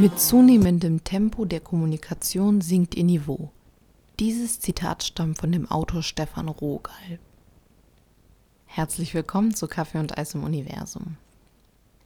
Mit zunehmendem Tempo der Kommunikation sinkt ihr Niveau. Dieses Zitat stammt von dem Autor Stefan Rogal. Herzlich willkommen zu Kaffee und Eis im Universum.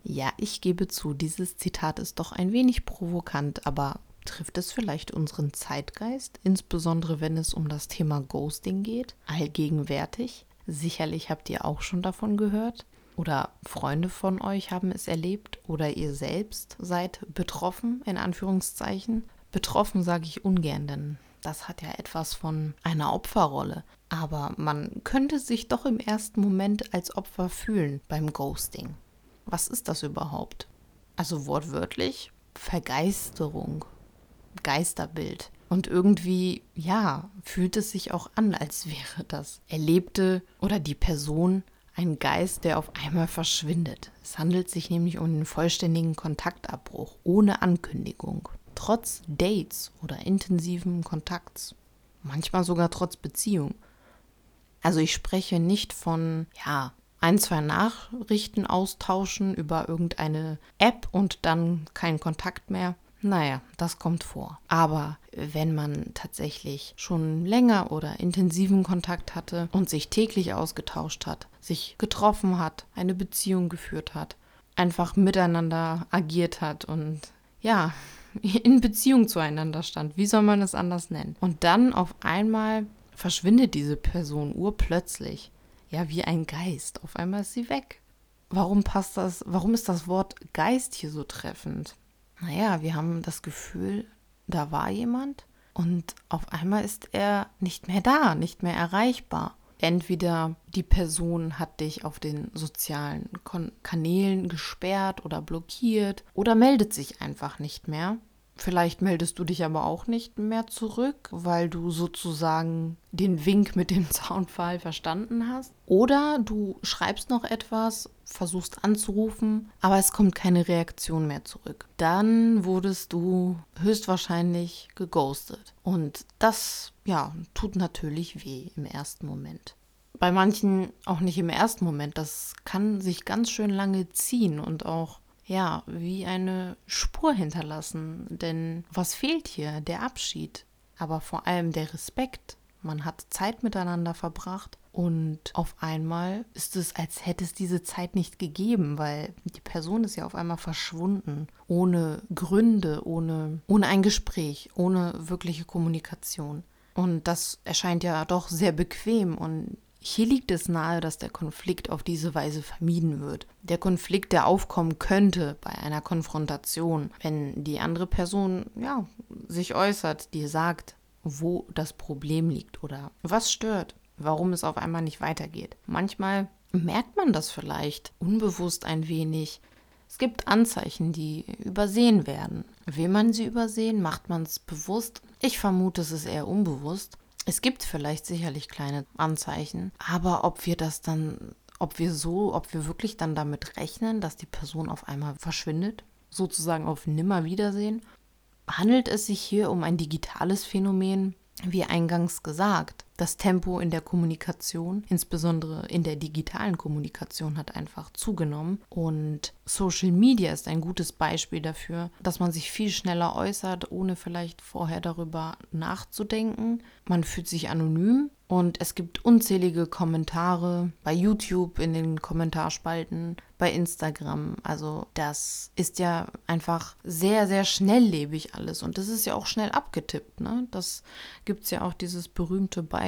Ja, ich gebe zu, dieses Zitat ist doch ein wenig provokant, aber trifft es vielleicht unseren Zeitgeist, insbesondere wenn es um das Thema Ghosting geht, allgegenwärtig? Sicherlich habt ihr auch schon davon gehört oder Freunde von euch haben es erlebt oder ihr selbst seid betroffen, in Anführungszeichen. Betroffen sage ich ungern, denn das hat ja etwas von einer Opferrolle. Aber man könnte sich doch im ersten Moment als Opfer fühlen beim Ghosting. Was ist das überhaupt? Also wortwörtlich Vergeisterung, Geisterbild. Und irgendwie, ja, fühlt es sich auch an, als wäre das Erlebte oder die Person ein Geist, der auf einmal verschwindet. Es handelt sich nämlich um einen vollständigen Kontaktabbruch ohne Ankündigung, trotz Dates oder intensiven Kontakts, manchmal sogar trotz Beziehung. Also ich spreche nicht von, ja, ein, zwei Nachrichten austauschen über irgendeine App und dann kein Kontakt mehr. Naja, das kommt vor. Aber wenn man tatsächlich schon länger oder intensiven Kontakt hatte und sich täglich ausgetauscht hat, sich getroffen hat, eine Beziehung geführt hat, einfach miteinander agiert hat und ja, in Beziehung zueinander stand, wie soll man es anders nennen? Und dann auf einmal verschwindet diese Person urplötzlich. Ja, wie ein Geist. Auf einmal ist sie weg. Warum passt das, warum ist das Wort Geist hier so treffend? Naja, wir haben das Gefühl, da war jemand und auf einmal ist er nicht mehr da, nicht mehr erreichbar. Entweder die Person hat dich auf den sozialen Kanälen gesperrt oder blockiert oder meldet sich einfach nicht mehr. Vielleicht meldest du dich aber auch nicht mehr zurück, weil du sozusagen den Wink mit dem Zaunpfahl verstanden hast. Oder du schreibst noch etwas, versuchst anzurufen, aber es kommt keine Reaktion mehr zurück. Dann wurdest du höchstwahrscheinlich geghostet. Und das, ja, tut natürlich weh im ersten Moment. Bei manchen auch nicht im ersten Moment. Das kann sich ganz schön lange ziehen und auch ja, wie eine Spur hinterlassen. Denn was fehlt hier? Der Abschied, aber vor allem der Respekt. Man hat Zeit miteinander verbracht und auf einmal ist es, als hätte es diese Zeit nicht gegeben, weil die Person ist ja auf einmal verschwunden, ohne Gründe, ohne, ohne ein Gespräch, ohne wirkliche Kommunikation. Und das erscheint ja doch sehr bequem und hier liegt es nahe, dass der Konflikt auf diese Weise vermieden wird. Der Konflikt, der aufkommen könnte bei einer Konfrontation, wenn die andere Person ja, sich äußert, die sagt, wo das Problem liegt oder was stört, warum es auf einmal nicht weitergeht. Manchmal merkt man das vielleicht unbewusst ein wenig. Es gibt Anzeichen, die übersehen werden. Will man sie übersehen? Macht man es bewusst? Ich vermute, es ist eher unbewusst. Es gibt vielleicht sicherlich kleine Anzeichen, aber ob wir das dann, ob wir so, ob wir wirklich dann damit rechnen, dass die Person auf einmal verschwindet, sozusagen auf Nimmerwiedersehen, handelt es sich hier um ein digitales Phänomen, wie eingangs gesagt, das Tempo in der Kommunikation, insbesondere in der digitalen Kommunikation, hat einfach zugenommen. Und Social Media ist ein gutes Beispiel dafür, dass man sich viel schneller äußert, ohne vielleicht vorher darüber nachzudenken. Man fühlt sich anonym und es gibt unzählige Kommentare bei YouTube in den Kommentarspalten, bei Instagram. Also das ist ja einfach sehr, sehr schnelllebig alles. Und das ist ja auch schnell abgetippt. Ne? Das gibt es ja auch dieses berühmte Beispiel,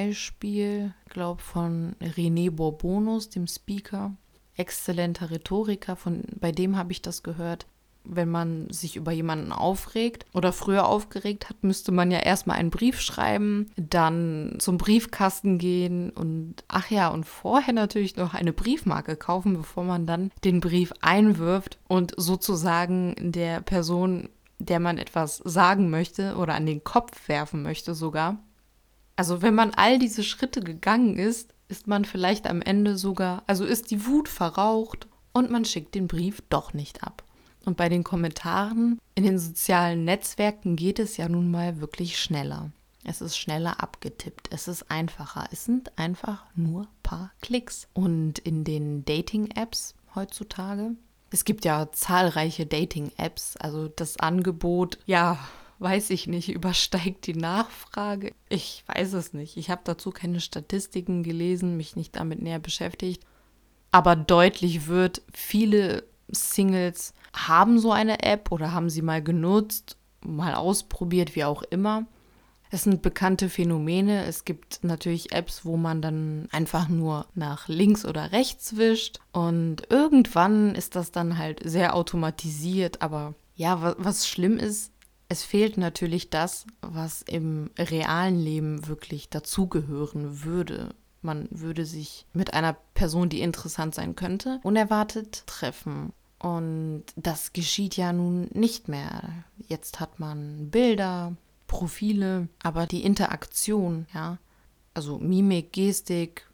glaube von René Bourbonus, dem Speaker. Exzellenter Rhetoriker, von, bei dem habe ich das gehört wenn man sich über jemanden aufregt oder früher aufgeregt hat, müsste man ja erstmal einen Brief schreiben, dann zum Briefkasten gehen und ach ja, und vorher natürlich noch eine Briefmarke kaufen, bevor man dann den Brief einwirft und sozusagen der Person, der man etwas sagen möchte oder an den Kopf werfen möchte sogar. Also wenn man all diese Schritte gegangen ist, ist man vielleicht am Ende sogar, also ist die Wut verraucht und man schickt den Brief doch nicht ab. Und bei den Kommentaren in den sozialen Netzwerken geht es ja nun mal wirklich schneller. Es ist schneller abgetippt, es ist einfacher. Es sind einfach nur paar Klicks. Und in den Dating-Apps heutzutage Es gibt ja zahlreiche Dating-Apps, also das Angebot, ja, weiß ich nicht, übersteigt die Nachfrage. Ich weiß es nicht. Ich habe dazu keine Statistiken gelesen, mich nicht damit näher beschäftigt. Aber deutlich wird, viele Singles haben so eine App oder haben sie mal genutzt, mal ausprobiert, wie auch immer. Es sind bekannte Phänomene. Es gibt natürlich Apps, wo man dann einfach nur nach links oder rechts wischt. Und irgendwann ist das dann halt sehr automatisiert. Aber ja, was, schlimm ist, es fehlt natürlich das, was im realen Leben wirklich dazugehören würde. Man würde sich mit einer Person, die interessant sein könnte, unerwartet treffen. Und das geschieht ja nun nicht mehr. Jetzt hat man Bilder, Profile, aber die Interaktion, ja, also Mimik, Gestik,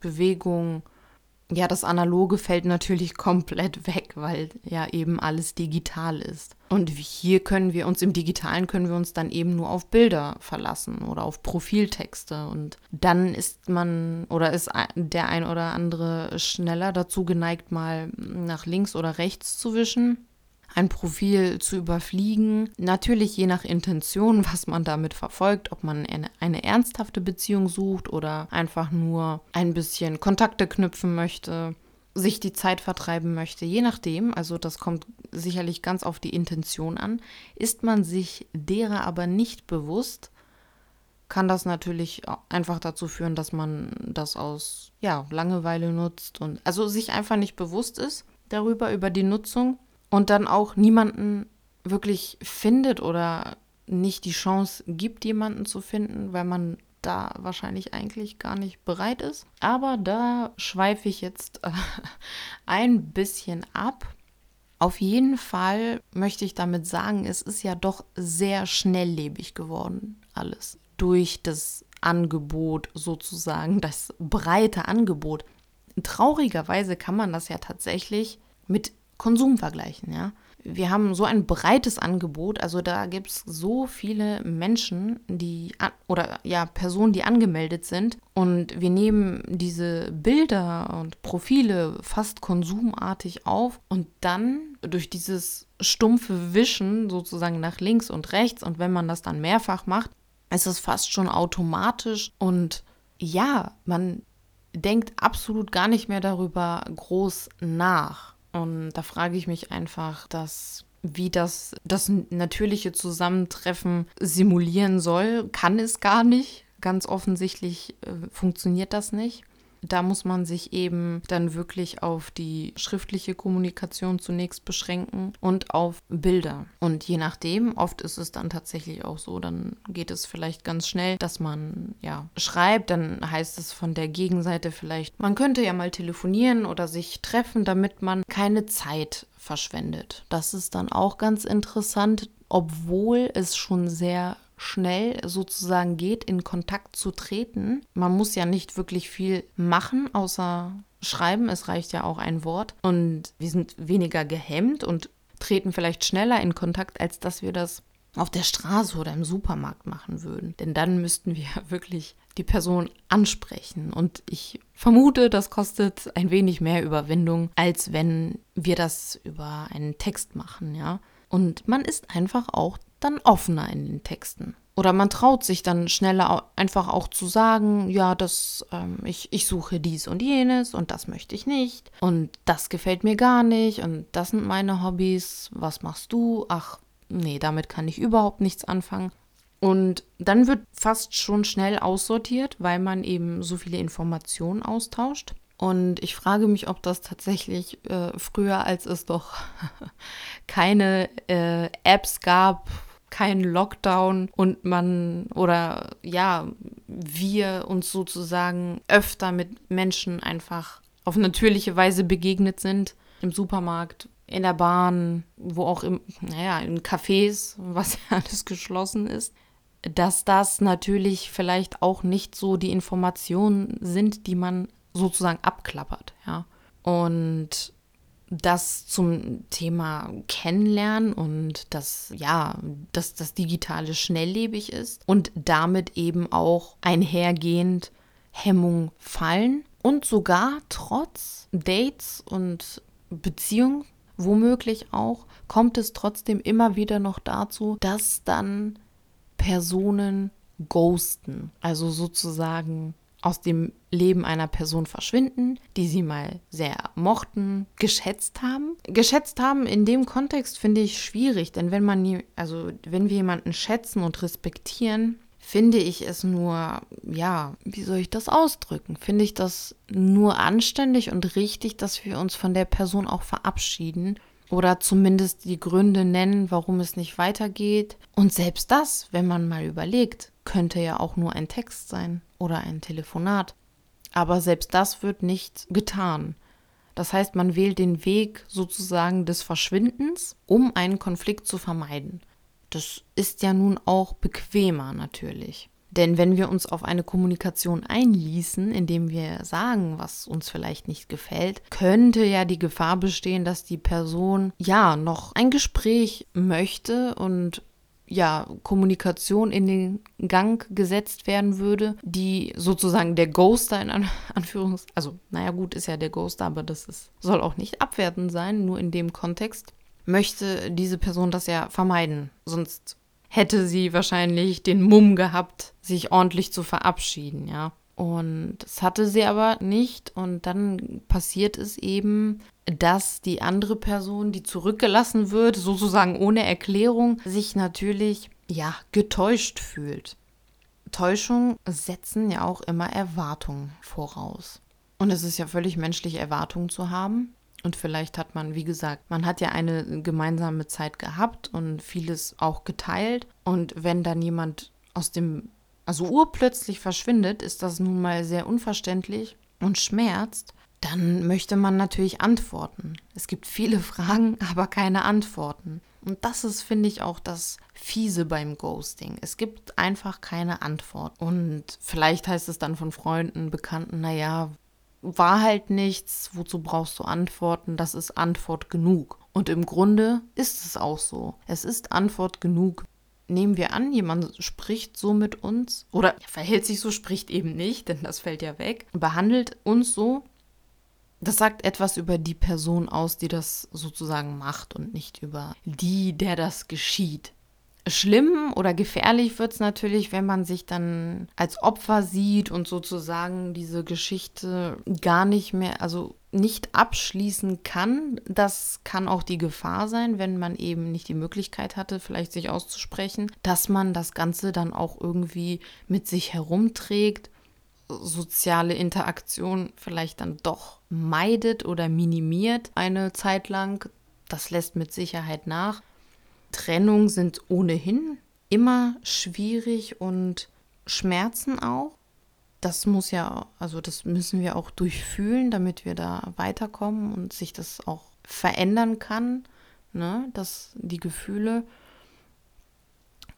Bewegung, ja, das Analoge fällt natürlich komplett weg, weil ja eben alles digital ist. Und hier können wir uns, im Digitalen können wir uns dann eben nur auf Bilder verlassen oder auf Profiltexte. Und dann ist man oder ist der ein oder andere schneller dazu geneigt, mal nach links oder rechts zu wischen ein Profil zu überfliegen. Natürlich je nach Intention, was man damit verfolgt, ob man eine, eine ernsthafte Beziehung sucht oder einfach nur ein bisschen Kontakte knüpfen möchte sich die Zeit vertreiben möchte, je nachdem, also das kommt sicherlich ganz auf die Intention an, ist man sich derer aber nicht bewusst, kann das natürlich einfach dazu führen, dass man das aus ja, Langeweile nutzt und also sich einfach nicht bewusst ist darüber, über die Nutzung und dann auch niemanden wirklich findet oder nicht die Chance gibt, jemanden zu finden, weil man da wahrscheinlich eigentlich gar nicht bereit ist. Aber da schweife ich jetzt ein bisschen ab. Auf jeden Fall möchte ich damit sagen, es ist ja doch sehr schnelllebig geworden, alles. Durch das Angebot sozusagen, das breite Angebot. Traurigerweise kann man das ja tatsächlich mit Konsum vergleichen, ja. Wir haben so ein breites Angebot, also da gibt es so viele Menschen, die oder ja, Personen, die angemeldet sind und wir nehmen diese Bilder und Profile fast konsumartig auf und dann durch dieses stumpfe Wischen sozusagen nach links und rechts und wenn man das dann mehrfach macht, ist es fast schon automatisch und ja, man denkt absolut gar nicht mehr darüber groß nach. Und da frage ich mich einfach, dass wie das das natürliche Zusammentreffen simulieren soll, kann es gar nicht. Ganz offensichtlich äh, funktioniert das nicht. Da muss man sich eben dann wirklich auf die schriftliche Kommunikation zunächst beschränken und auf Bilder. Und je nachdem, oft ist es dann tatsächlich auch so, dann geht es vielleicht ganz schnell, dass man ja schreibt, dann heißt es von der Gegenseite vielleicht, man könnte ja mal telefonieren oder sich treffen, damit man keine Zeit verschwendet. Das ist dann auch ganz interessant, obwohl es schon sehr schnell sozusagen geht, in Kontakt zu treten. Man muss ja nicht wirklich viel machen, außer schreiben. Es reicht ja auch ein Wort. Und wir sind weniger gehemmt und treten vielleicht schneller in Kontakt, als dass wir das auf der Straße oder im Supermarkt machen würden. Denn dann müssten wir wirklich die Person ansprechen. Und ich vermute, das kostet ein wenig mehr Überwindung, als wenn wir das über einen Text machen, ja. Und man ist einfach auch dann offener in den Texten. Oder man traut sich dann schneller einfach auch zu sagen, ja, das, ähm, ich, ich suche dies und jenes und das möchte ich nicht und das gefällt mir gar nicht und das sind meine Hobbys, was machst du? Ach, nee, damit kann ich überhaupt nichts anfangen. Und dann wird fast schon schnell aussortiert, weil man eben so viele Informationen austauscht. Und ich frage mich, ob das tatsächlich äh, früher, als es doch keine äh, Apps gab, keinen Lockdown und man oder ja, wir uns sozusagen öfter mit Menschen einfach auf natürliche Weise begegnet sind. Im Supermarkt, in der Bahn, wo auch im, naja, in Cafés, was ja alles geschlossen ist, dass das natürlich vielleicht auch nicht so die Informationen sind, die man sozusagen abklappert, ja. Und das zum Thema Kennenlernen und dass ja, dass das Digitale schnelllebig ist und damit eben auch einhergehend Hemmung fallen und sogar trotz Dates und Beziehung womöglich auch, kommt es trotzdem immer wieder noch dazu, dass dann Personen ghosten, also sozusagen aus dem Leben einer Person verschwinden, die sie mal sehr mochten, geschätzt haben. Geschätzt haben in dem Kontext finde ich schwierig, denn wenn man also wenn wir jemanden schätzen und respektieren, finde ich es nur, ja, wie soll ich das ausdrücken? Finde ich das nur anständig und richtig, dass wir uns von der Person auch verabschieden oder zumindest die Gründe nennen, warum es nicht weitergeht. Und selbst das, wenn man mal überlegt, könnte ja auch nur ein Text sein oder ein Telefonat. Aber selbst das wird nicht getan. Das heißt, man wählt den Weg sozusagen des Verschwindens, um einen Konflikt zu vermeiden. Das ist ja nun auch bequemer natürlich. Denn wenn wir uns auf eine Kommunikation einließen, indem wir sagen, was uns vielleicht nicht gefällt, könnte ja die Gefahr bestehen, dass die Person ja noch ein Gespräch möchte und ja, Kommunikation in den Gang gesetzt werden würde, die sozusagen der Ghoster in An Anführungs... Also, naja, gut, ist ja der Ghoster, aber das ist, soll auch nicht abwertend sein, nur in dem Kontext, möchte diese Person das ja vermeiden. Sonst hätte sie wahrscheinlich den Mumm gehabt, sich ordentlich zu verabschieden, ja. Und das hatte sie aber nicht. Und dann passiert es eben, dass die andere Person, die zurückgelassen wird, sozusagen ohne Erklärung, sich natürlich, ja, getäuscht fühlt. Täuschungen setzen ja auch immer Erwartungen voraus. Und es ist ja völlig menschlich, Erwartungen zu haben. Und vielleicht hat man, wie gesagt, man hat ja eine gemeinsame Zeit gehabt und vieles auch geteilt. Und wenn dann jemand aus dem also urplötzlich verschwindet, ist das nun mal sehr unverständlich und schmerzt, dann möchte man natürlich antworten. Es gibt viele Fragen, aber keine Antworten. Und das ist, finde ich, auch das Fiese beim Ghosting. Es gibt einfach keine Antwort. Und vielleicht heißt es dann von Freunden, Bekannten, naja, war halt nichts, wozu brauchst du Antworten? Das ist Antwort genug. Und im Grunde ist es auch so. Es ist Antwort genug, nehmen wir an, jemand spricht so mit uns oder verhält sich so, spricht eben nicht, denn das fällt ja weg, behandelt uns so. Das sagt etwas über die Person aus, die das sozusagen macht und nicht über die, der das geschieht. Schlimm oder gefährlich wird es natürlich, wenn man sich dann als Opfer sieht und sozusagen diese Geschichte gar nicht mehr, also nicht abschließen kann. Das kann auch die Gefahr sein, wenn man eben nicht die Möglichkeit hatte, vielleicht sich auszusprechen, dass man das Ganze dann auch irgendwie mit sich herumträgt, soziale Interaktion vielleicht dann doch meidet oder minimiert eine Zeit lang. Das lässt mit Sicherheit nach. Trennung sind ohnehin immer schwierig und Schmerzen auch. Das muss ja, also das müssen wir auch durchfühlen, damit wir da weiterkommen und sich das auch verändern kann, ne, dass die Gefühle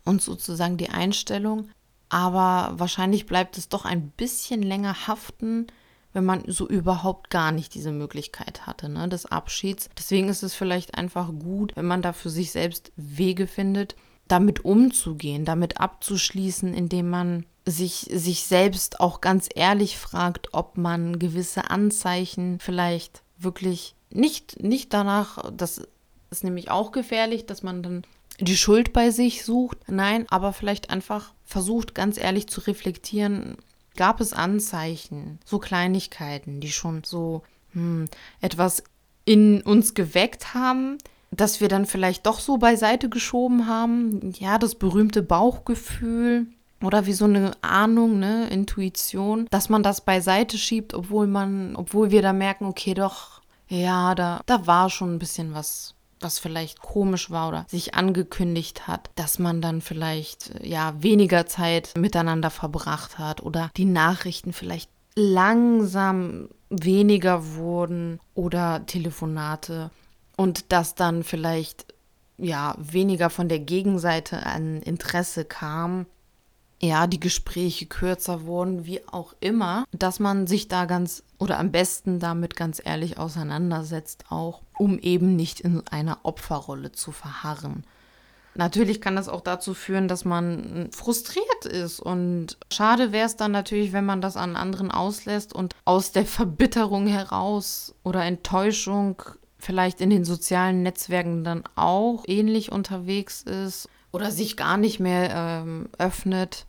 und sozusagen die Einstellung. Aber wahrscheinlich bleibt es doch ein bisschen länger haften, wenn man so überhaupt gar nicht diese Möglichkeit hatte, ne, des Abschieds. Deswegen ist es vielleicht einfach gut, wenn man da für sich selbst Wege findet, damit umzugehen, damit abzuschließen, indem man sich, sich selbst auch ganz ehrlich fragt, ob man gewisse Anzeichen vielleicht wirklich nicht, nicht danach, das ist nämlich auch gefährlich, dass man dann die Schuld bei sich sucht. Nein, aber vielleicht einfach versucht, ganz ehrlich zu reflektieren, gab es Anzeichen, so Kleinigkeiten, die schon so hm, etwas in uns geweckt haben, dass wir dann vielleicht doch so beiseite geschoben haben. Ja, das berühmte Bauchgefühl oder wie so eine Ahnung, ne, Intuition, dass man das beiseite schiebt, obwohl man, obwohl wir da merken, okay, doch, ja, da, da war schon ein bisschen was was vielleicht komisch war oder sich angekündigt hat, dass man dann vielleicht ja weniger Zeit miteinander verbracht hat oder die Nachrichten vielleicht langsam weniger wurden oder Telefonate und dass dann vielleicht ja weniger von der Gegenseite an Interesse kam ja, die Gespräche kürzer wurden, wie auch immer, dass man sich da ganz oder am besten damit ganz ehrlich auseinandersetzt, auch um eben nicht in einer Opferrolle zu verharren. Natürlich kann das auch dazu führen, dass man frustriert ist und schade wäre es dann natürlich, wenn man das an anderen auslässt und aus der Verbitterung heraus oder Enttäuschung vielleicht in den sozialen Netzwerken dann auch ähnlich unterwegs ist oder sich gar nicht mehr ähm, öffnet.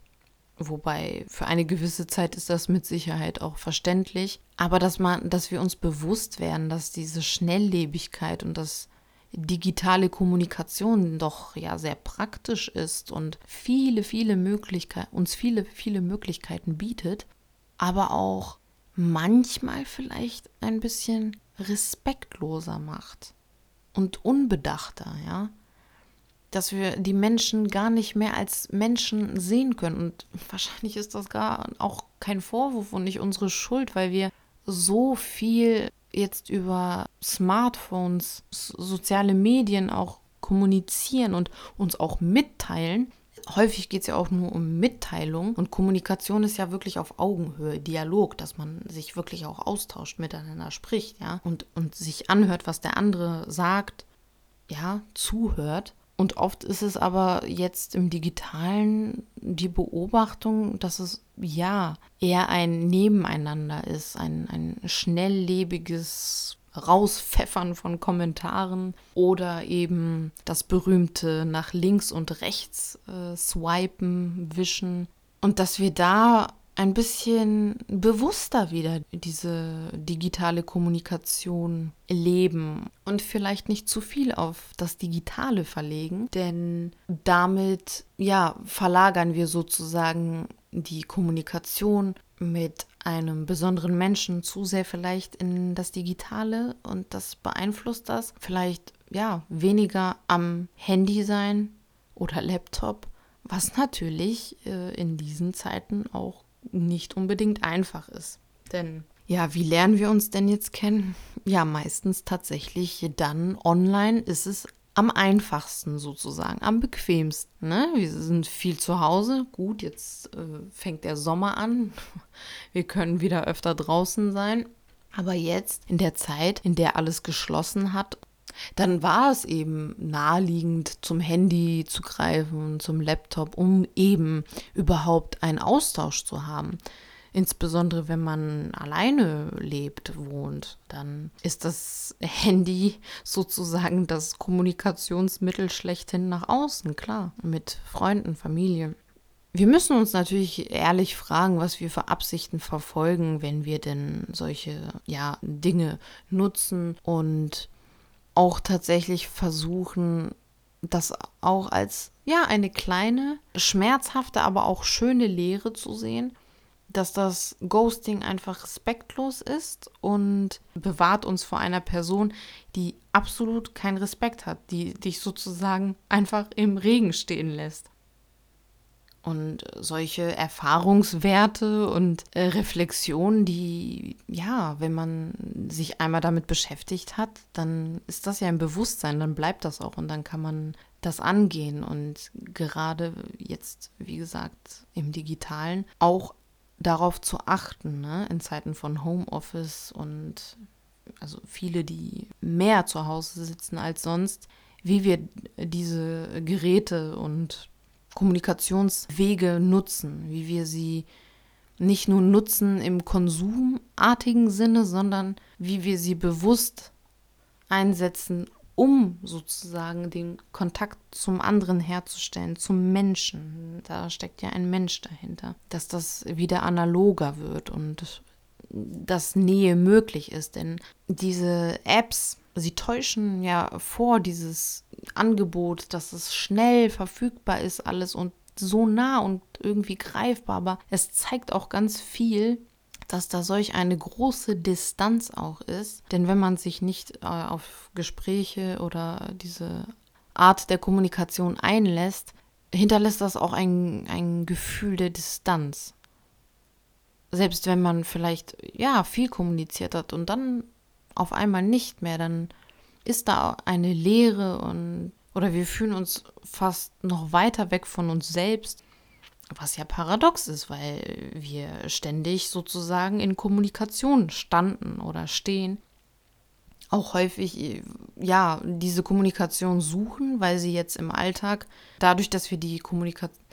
Wobei für eine gewisse Zeit ist das mit Sicherheit auch verständlich. Aber dass man, dass wir uns bewusst werden, dass diese Schnelllebigkeit und das digitale Kommunikation doch ja sehr praktisch ist und viele, viele Möglichkeiten, uns viele, viele Möglichkeiten bietet, aber auch manchmal vielleicht ein bisschen respektloser macht und unbedachter, ja. Dass wir die Menschen gar nicht mehr als Menschen sehen können. Und wahrscheinlich ist das gar auch kein Vorwurf und nicht unsere Schuld, weil wir so viel jetzt über Smartphones, soziale Medien auch kommunizieren und uns auch mitteilen. Häufig geht es ja auch nur um Mitteilung und Kommunikation ist ja wirklich auf Augenhöhe, Dialog, dass man sich wirklich auch austauscht, miteinander spricht, ja, und, und sich anhört, was der andere sagt, ja, zuhört. Und oft ist es aber jetzt im digitalen die Beobachtung, dass es ja eher ein Nebeneinander ist, ein, ein schnelllebiges Rauspfeffern von Kommentaren oder eben das berühmte nach links und rechts äh, swipen, wischen. Und dass wir da ein bisschen bewusster wieder diese digitale Kommunikation leben und vielleicht nicht zu viel auf das Digitale verlegen, denn damit ja verlagern wir sozusagen die Kommunikation mit einem besonderen Menschen zu sehr vielleicht in das Digitale und das beeinflusst das. Vielleicht ja weniger am Handy sein oder Laptop, was natürlich äh, in diesen Zeiten auch nicht unbedingt einfach ist. Denn ja, wie lernen wir uns denn jetzt kennen? Ja, meistens tatsächlich dann online ist es am einfachsten sozusagen, am bequemsten. Ne? Wir sind viel zu Hause. Gut, jetzt äh, fängt der Sommer an. Wir können wieder öfter draußen sein. Aber jetzt, in der Zeit, in der alles geschlossen hat, dann war es eben naheliegend, zum Handy zu greifen, zum Laptop, um eben überhaupt einen Austausch zu haben. Insbesondere wenn man alleine lebt, wohnt, dann ist das Handy sozusagen das Kommunikationsmittel schlechthin nach außen, klar, mit Freunden, Familie. Wir müssen uns natürlich ehrlich fragen, was wir für Absichten verfolgen, wenn wir denn solche ja, Dinge nutzen und auch tatsächlich versuchen, das auch als ja eine kleine, schmerzhafte, aber auch schöne Lehre zu sehen dass das Ghosting einfach respektlos ist und bewahrt uns vor einer Person, die absolut keinen Respekt hat, die dich sozusagen einfach im Regen stehen lässt. Und solche Erfahrungswerte und äh, Reflexionen, die, ja, wenn man sich einmal damit beschäftigt hat, dann ist das ja ein Bewusstsein, dann bleibt das auch und dann kann man das angehen. Und gerade jetzt, wie gesagt, im digitalen, auch darauf zu achten, ne? in Zeiten von Homeoffice und also viele, die mehr zu Hause sitzen als sonst, wie wir diese Geräte und Kommunikationswege nutzen, wie wir sie nicht nur nutzen im konsumartigen Sinne, sondern wie wir sie bewusst einsetzen, um sozusagen den Kontakt zum anderen herzustellen, zum Menschen. Da steckt ja ein Mensch dahinter. Dass das wieder analoger wird und dass Nähe möglich ist. Denn diese Apps, sie täuschen ja vor dieses Angebot, dass es schnell verfügbar ist, alles und so nah und irgendwie greifbar. Aber es zeigt auch ganz viel dass da solch eine große Distanz auch ist. Denn wenn man sich nicht äh, auf Gespräche oder diese Art der Kommunikation einlässt, hinterlässt das auch ein, ein Gefühl der Distanz. Selbst wenn man vielleicht ja viel kommuniziert hat und dann auf einmal nicht mehr, dann ist da eine Leere und oder wir fühlen uns fast noch weiter weg von uns selbst was ja paradox ist, weil wir ständig sozusagen in Kommunikation standen oder stehen. Auch häufig, ja, diese Kommunikation suchen, weil sie jetzt im Alltag, dadurch, dass wir die Kommunikation,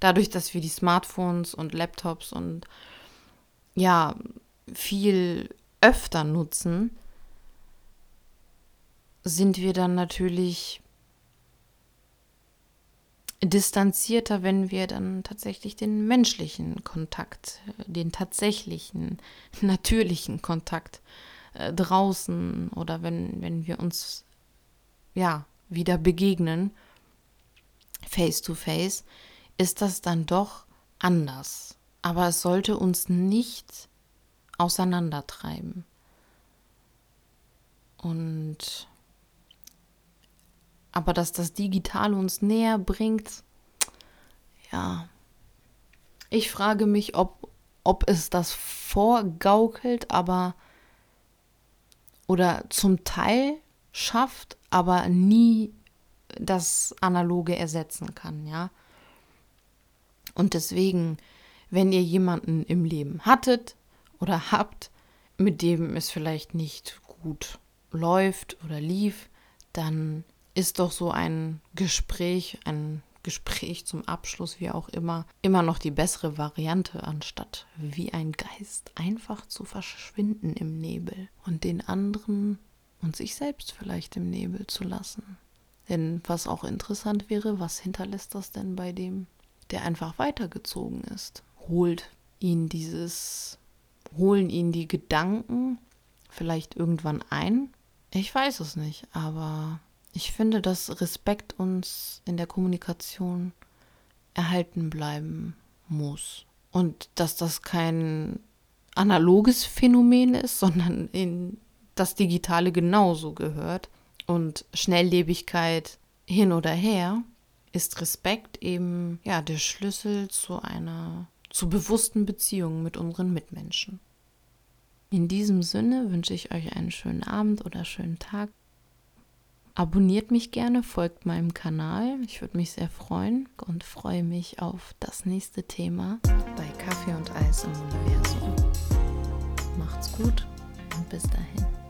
dadurch, dass wir die Smartphones und Laptops und ja, viel öfter nutzen, sind wir dann natürlich distanzierter, wenn wir dann tatsächlich den menschlichen Kontakt, den tatsächlichen, natürlichen Kontakt äh, draußen oder wenn, wenn wir uns ja wieder begegnen, face to face, ist das dann doch anders. Aber es sollte uns nicht auseinandertreiben. Und aber dass das Digitale uns näher bringt, ja. Ich frage mich, ob, ob es das vorgaukelt, aber oder zum Teil schafft, aber nie das Analoge ersetzen kann, ja. Und deswegen, wenn ihr jemanden im Leben hattet oder habt, mit dem es vielleicht nicht gut läuft oder lief, dann ist doch so ein Gespräch, ein Gespräch zum Abschluss, wie auch immer, immer noch die bessere Variante, anstatt wie ein Geist einfach zu verschwinden im Nebel und den anderen und sich selbst vielleicht im Nebel zu lassen. Denn was auch interessant wäre, was hinterlässt das denn bei dem, der einfach weitergezogen ist? Holt ihn dieses, holen ihn die Gedanken vielleicht irgendwann ein? Ich weiß es nicht, aber ich finde, dass Respekt uns in der Kommunikation erhalten bleiben muss. Und dass das kein analoges Phänomen ist, sondern in das Digitale genauso gehört. Und Schnelllebigkeit hin oder her ist Respekt eben ja der Schlüssel zu einer zu bewussten Beziehung mit unseren Mitmenschen. In diesem Sinne wünsche ich euch einen schönen Abend oder schönen Tag. Abonniert mich gerne, folgt meinem Kanal. Ich würde mich sehr freuen und freue mich auf das nächste Thema bei Kaffee und Eis im Universum. Macht's gut und bis dahin.